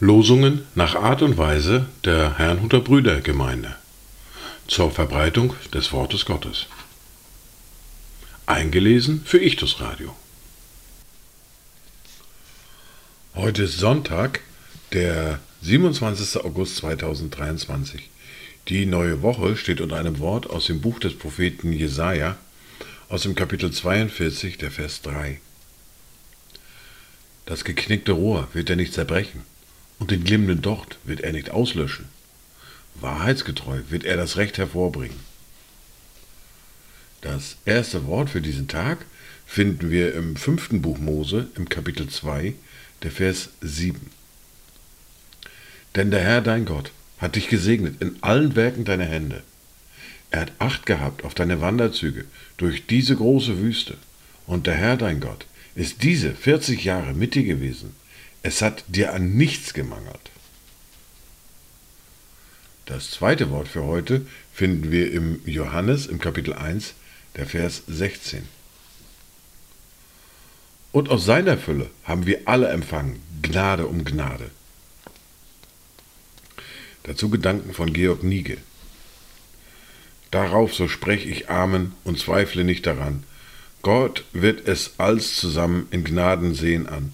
Losungen nach Art und Weise der Herrnhuter Brüdergemeinde zur Verbreitung des Wortes Gottes. Eingelesen für Ichtus Radio. Heute ist Sonntag, der 27. August 2023. Die neue Woche steht unter einem Wort aus dem Buch des Propheten Jesaja, aus dem Kapitel 42, der Vers 3. Das geknickte Rohr wird er nicht zerbrechen, und den glimmenden Docht wird er nicht auslöschen. Wahrheitsgetreu wird er das Recht hervorbringen. Das erste Wort für diesen Tag finden wir im fünften Buch Mose, im Kapitel 2, der Vers 7. Denn der Herr dein Gott hat dich gesegnet in allen Werken deiner Hände. Er hat Acht gehabt auf deine Wanderzüge durch diese große Wüste. Und der Herr dein Gott ist diese 40 Jahre mit dir gewesen. Es hat dir an nichts gemangelt. Das zweite Wort für heute finden wir im Johannes im Kapitel 1, der Vers 16. Und aus seiner Fülle haben wir alle empfangen, Gnade um Gnade. Dazu Gedanken von Georg Niege. Darauf so sprech ich Amen und zweifle nicht daran. Gott wird es alls zusammen in Gnaden sehen an.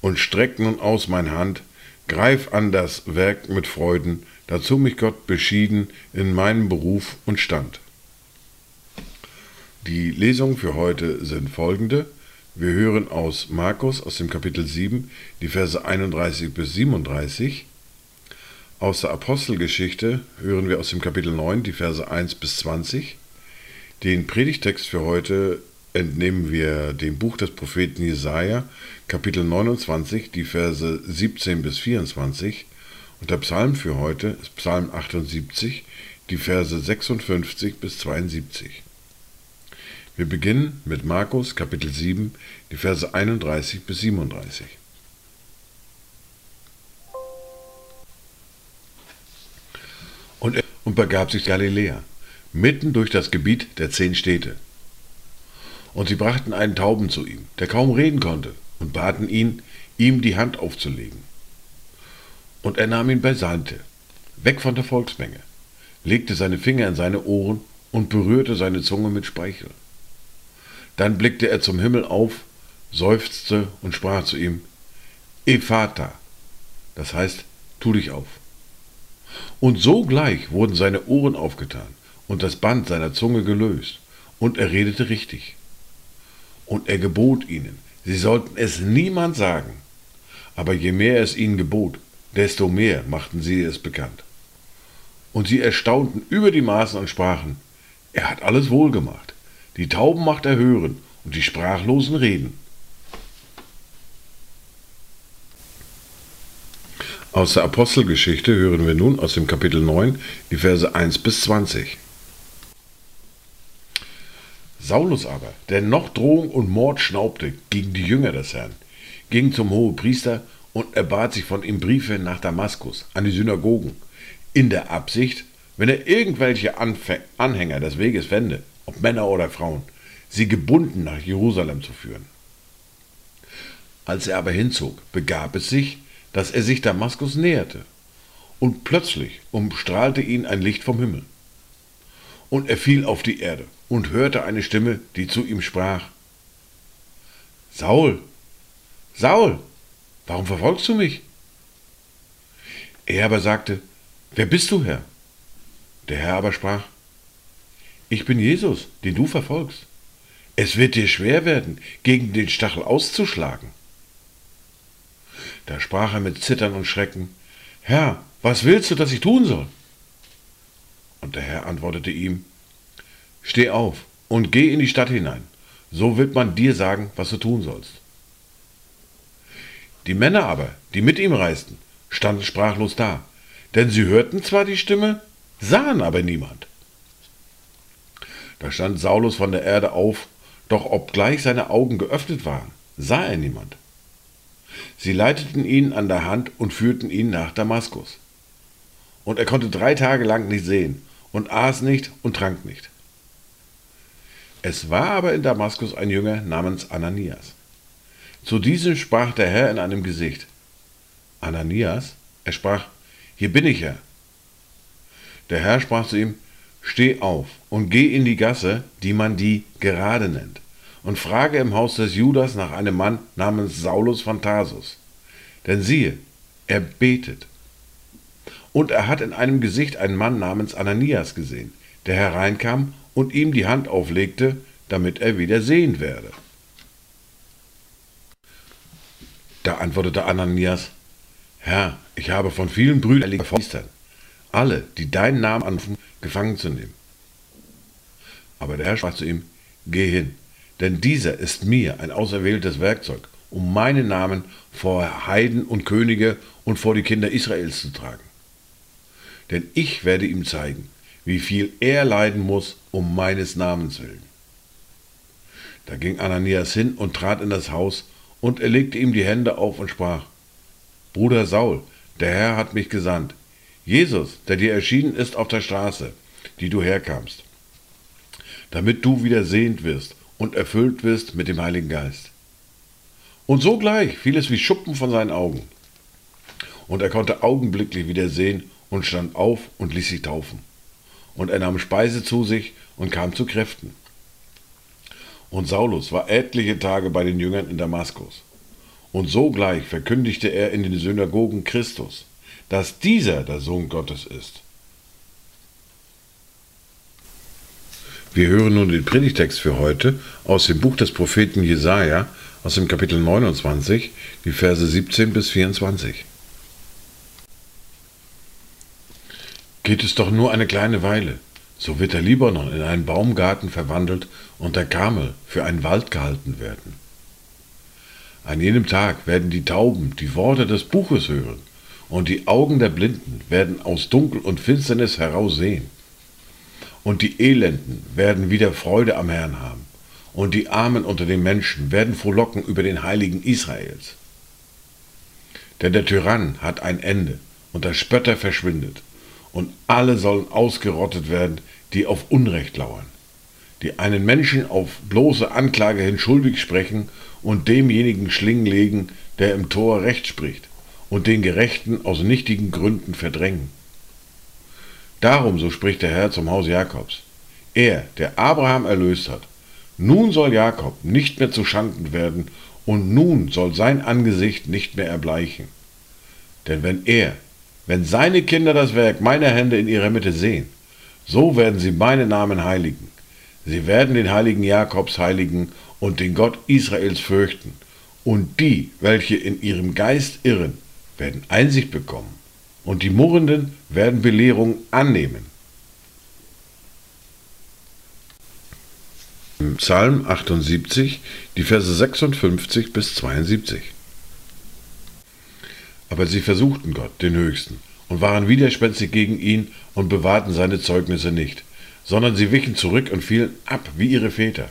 Und streck nun aus mein Hand, greif an das Werk mit Freuden, dazu mich Gott beschieden in meinem Beruf und Stand. Die Lesungen für heute sind folgende. Wir hören aus Markus aus dem Kapitel 7 die Verse 31 bis 37 aus der Apostelgeschichte hören wir aus dem Kapitel 9 die Verse 1 bis 20. Den Predigtext für heute entnehmen wir dem Buch des Propheten Jesaja, Kapitel 29, die Verse 17 bis 24. Und der Psalm für heute ist Psalm 78, die Verse 56 bis 72. Wir beginnen mit Markus, Kapitel 7, die Verse 31 bis 37. und, begab sich Galiläa, mitten durch das Gebiet der zehn Städte. Und sie brachten einen Tauben zu ihm, der kaum reden konnte, und baten ihn, ihm die Hand aufzulegen. Und er nahm ihn beiseite, weg von der Volksmenge, legte seine Finger in seine Ohren und berührte seine Zunge mit Speichel. Dann blickte er zum Himmel auf, seufzte und sprach zu ihm, Ephata, das heißt, tu dich auf. Und sogleich wurden seine Ohren aufgetan und das Band seiner Zunge gelöst, und er redete richtig. Und er gebot ihnen, sie sollten es niemand sagen. Aber je mehr es ihnen gebot, desto mehr machten sie es bekannt. Und sie erstaunten über die Maßen und sprachen, er hat alles wohlgemacht. Die Tauben macht er hören und die Sprachlosen reden. Aus der Apostelgeschichte hören wir nun aus dem Kapitel 9 die Verse 1 bis 20. Saulus aber, der noch Drohung und Mord schnaubte gegen die Jünger des Herrn, ging zum Hohepriester und erbat sich von ihm Briefe nach Damaskus an die Synagogen, in der Absicht, wenn er irgendwelche Anfäng Anhänger des Weges fände, ob Männer oder Frauen, sie gebunden nach Jerusalem zu führen. Als er aber hinzog, begab es sich, dass er sich Damaskus näherte, und plötzlich umstrahlte ihn ein Licht vom Himmel. Und er fiel auf die Erde und hörte eine Stimme, die zu ihm sprach, Saul, Saul, warum verfolgst du mich? Er aber sagte, Wer bist du, Herr? Der Herr aber sprach, Ich bin Jesus, den du verfolgst. Es wird dir schwer werden, gegen den Stachel auszuschlagen. Da sprach er mit Zittern und Schrecken, Herr, was willst du, dass ich tun soll? Und der Herr antwortete ihm, Steh auf und geh in die Stadt hinein, so wird man dir sagen, was du tun sollst. Die Männer aber, die mit ihm reisten, standen sprachlos da, denn sie hörten zwar die Stimme, sahen aber niemand. Da stand Saulus von der Erde auf, doch obgleich seine Augen geöffnet waren, sah er niemand. Sie leiteten ihn an der Hand und führten ihn nach Damaskus. Und er konnte drei Tage lang nicht sehen und aß nicht und trank nicht. Es war aber in Damaskus ein Jünger namens Ananias. Zu diesem sprach der Herr in einem Gesicht. Ananias? Er sprach, hier bin ich, Herr. Der Herr sprach zu ihm, Steh auf und geh in die Gasse, die man die gerade nennt, und frage im Haus des Judas nach einem Mann namens Saulus von Tarsus. Denn siehe, er betet. Und er hat in einem Gesicht einen Mann namens Ananias gesehen, der hereinkam und ihm die Hand auflegte, damit er wieder sehen werde. Da antwortete Ananias, Herr, ich habe von vielen Brüdern verfeistern, alle, die deinen Namen anrufen, gefangen zu nehmen. Aber der Herr sprach zu ihm, Geh hin, denn dieser ist mir ein auserwähltes Werkzeug, um meinen Namen vor Heiden und Könige und vor die Kinder Israels zu tragen. Denn ich werde ihm zeigen, wie viel er leiden muss um meines Namens willen. Da ging Ananias hin und trat in das Haus, und er legte ihm die Hände auf und sprach, Bruder Saul, der Herr hat mich gesandt, Jesus, der dir erschienen ist auf der Straße, die du herkamst, damit du wieder sehend wirst und erfüllt wirst mit dem Heiligen Geist. Und sogleich fiel es wie Schuppen von seinen Augen. Und er konnte augenblicklich wieder sehen und stand auf und ließ sich taufen. Und er nahm Speise zu sich und kam zu Kräften. Und Saulus war etliche Tage bei den Jüngern in Damaskus. Und sogleich verkündigte er in den Synagogen Christus dass dieser der Sohn Gottes ist. Wir hören nun den Predigtext für heute aus dem Buch des Propheten Jesaja, aus dem Kapitel 29, die Verse 17 bis 24. Geht es doch nur eine kleine Weile, so wird der Libanon in einen Baumgarten verwandelt und der Karmel für einen Wald gehalten werden. An jenem Tag werden die Tauben die Worte des Buches hören und die Augen der Blinden werden aus Dunkel und Finsternis heraus sehen. Und die Elenden werden wieder Freude am Herrn haben, und die Armen unter den Menschen werden frohlocken über den Heiligen Israels. Denn der Tyrann hat ein Ende, und der Spötter verschwindet, und alle sollen ausgerottet werden, die auf Unrecht lauern, die einen Menschen auf bloße Anklage hin schuldig sprechen und demjenigen Schlingen legen, der im Tor Recht spricht und den Gerechten aus nichtigen Gründen verdrängen. Darum, so spricht der Herr zum Haus Jakobs, er, der Abraham erlöst hat, nun soll Jakob nicht mehr zu Schanden werden, und nun soll sein Angesicht nicht mehr erbleichen. Denn wenn er, wenn seine Kinder das Werk meiner Hände in ihrer Mitte sehen, so werden sie meinen Namen heiligen. Sie werden den heiligen Jakobs heiligen und den Gott Israels fürchten. Und die, welche in ihrem Geist irren, werden Einsicht bekommen und die Murrenden werden Belehrung annehmen. Psalm 78, die Verse 56 bis 72. Aber sie versuchten Gott, den Höchsten, und waren widerspenstig gegen ihn und bewahrten seine Zeugnisse nicht, sondern sie wichen zurück und fielen ab wie ihre Väter.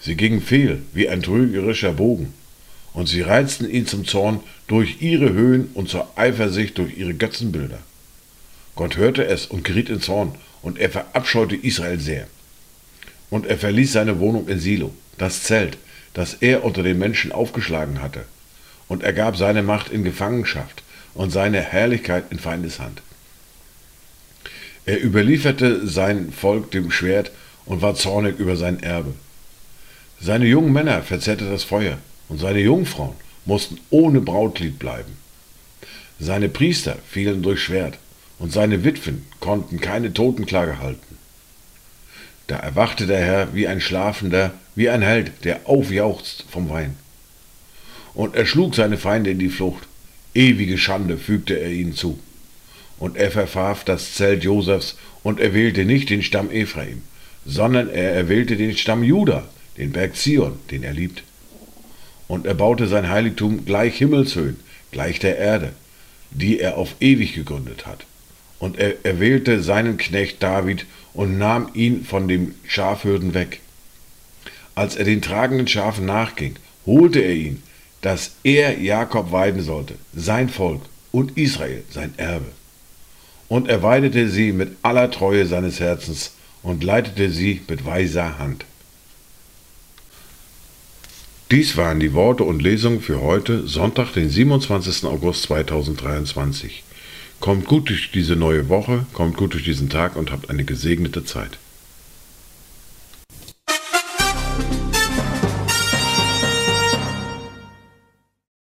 Sie gingen fehl wie ein trügerischer Bogen und sie reizten ihn zum Zorn durch ihre Höhen und zur Eifersicht durch ihre Götzenbilder. Gott hörte es und geriet in Zorn, und er verabscheute Israel sehr. Und er verließ seine Wohnung in Silo, das Zelt, das er unter den Menschen aufgeschlagen hatte, und er gab seine Macht in Gefangenschaft und seine Herrlichkeit in Feindeshand. Er überlieferte sein Volk dem Schwert und war zornig über sein Erbe. Seine jungen Männer verzehrte das Feuer, und seine Jungfrauen mussten ohne Brautlied bleiben. Seine Priester fielen durch Schwert, und seine Witwen konnten keine Totenklage halten. Da erwachte der Herr wie ein Schlafender, wie ein Held, der aufjauchzt vom Wein. Und er schlug seine Feinde in die Flucht. Ewige Schande fügte er ihnen zu. Und er verwarf das Zelt Josefs und erwählte nicht den Stamm Ephraim, sondern er erwählte den Stamm Juda, den Berg Zion, den er liebt. Und er baute sein Heiligtum gleich Himmelshöhen, gleich der Erde, die er auf ewig gegründet hat. Und er erwählte seinen Knecht David und nahm ihn von dem Schafhürden weg. Als er den tragenden Schafen nachging, holte er ihn, dass er Jakob weiden sollte, sein Volk und Israel sein Erbe. Und er weidete sie mit aller Treue seines Herzens und leitete sie mit weiser Hand. Dies waren die Worte und Lesungen für heute, Sonntag, den 27. August 2023. Kommt gut durch diese neue Woche, kommt gut durch diesen Tag und habt eine gesegnete Zeit.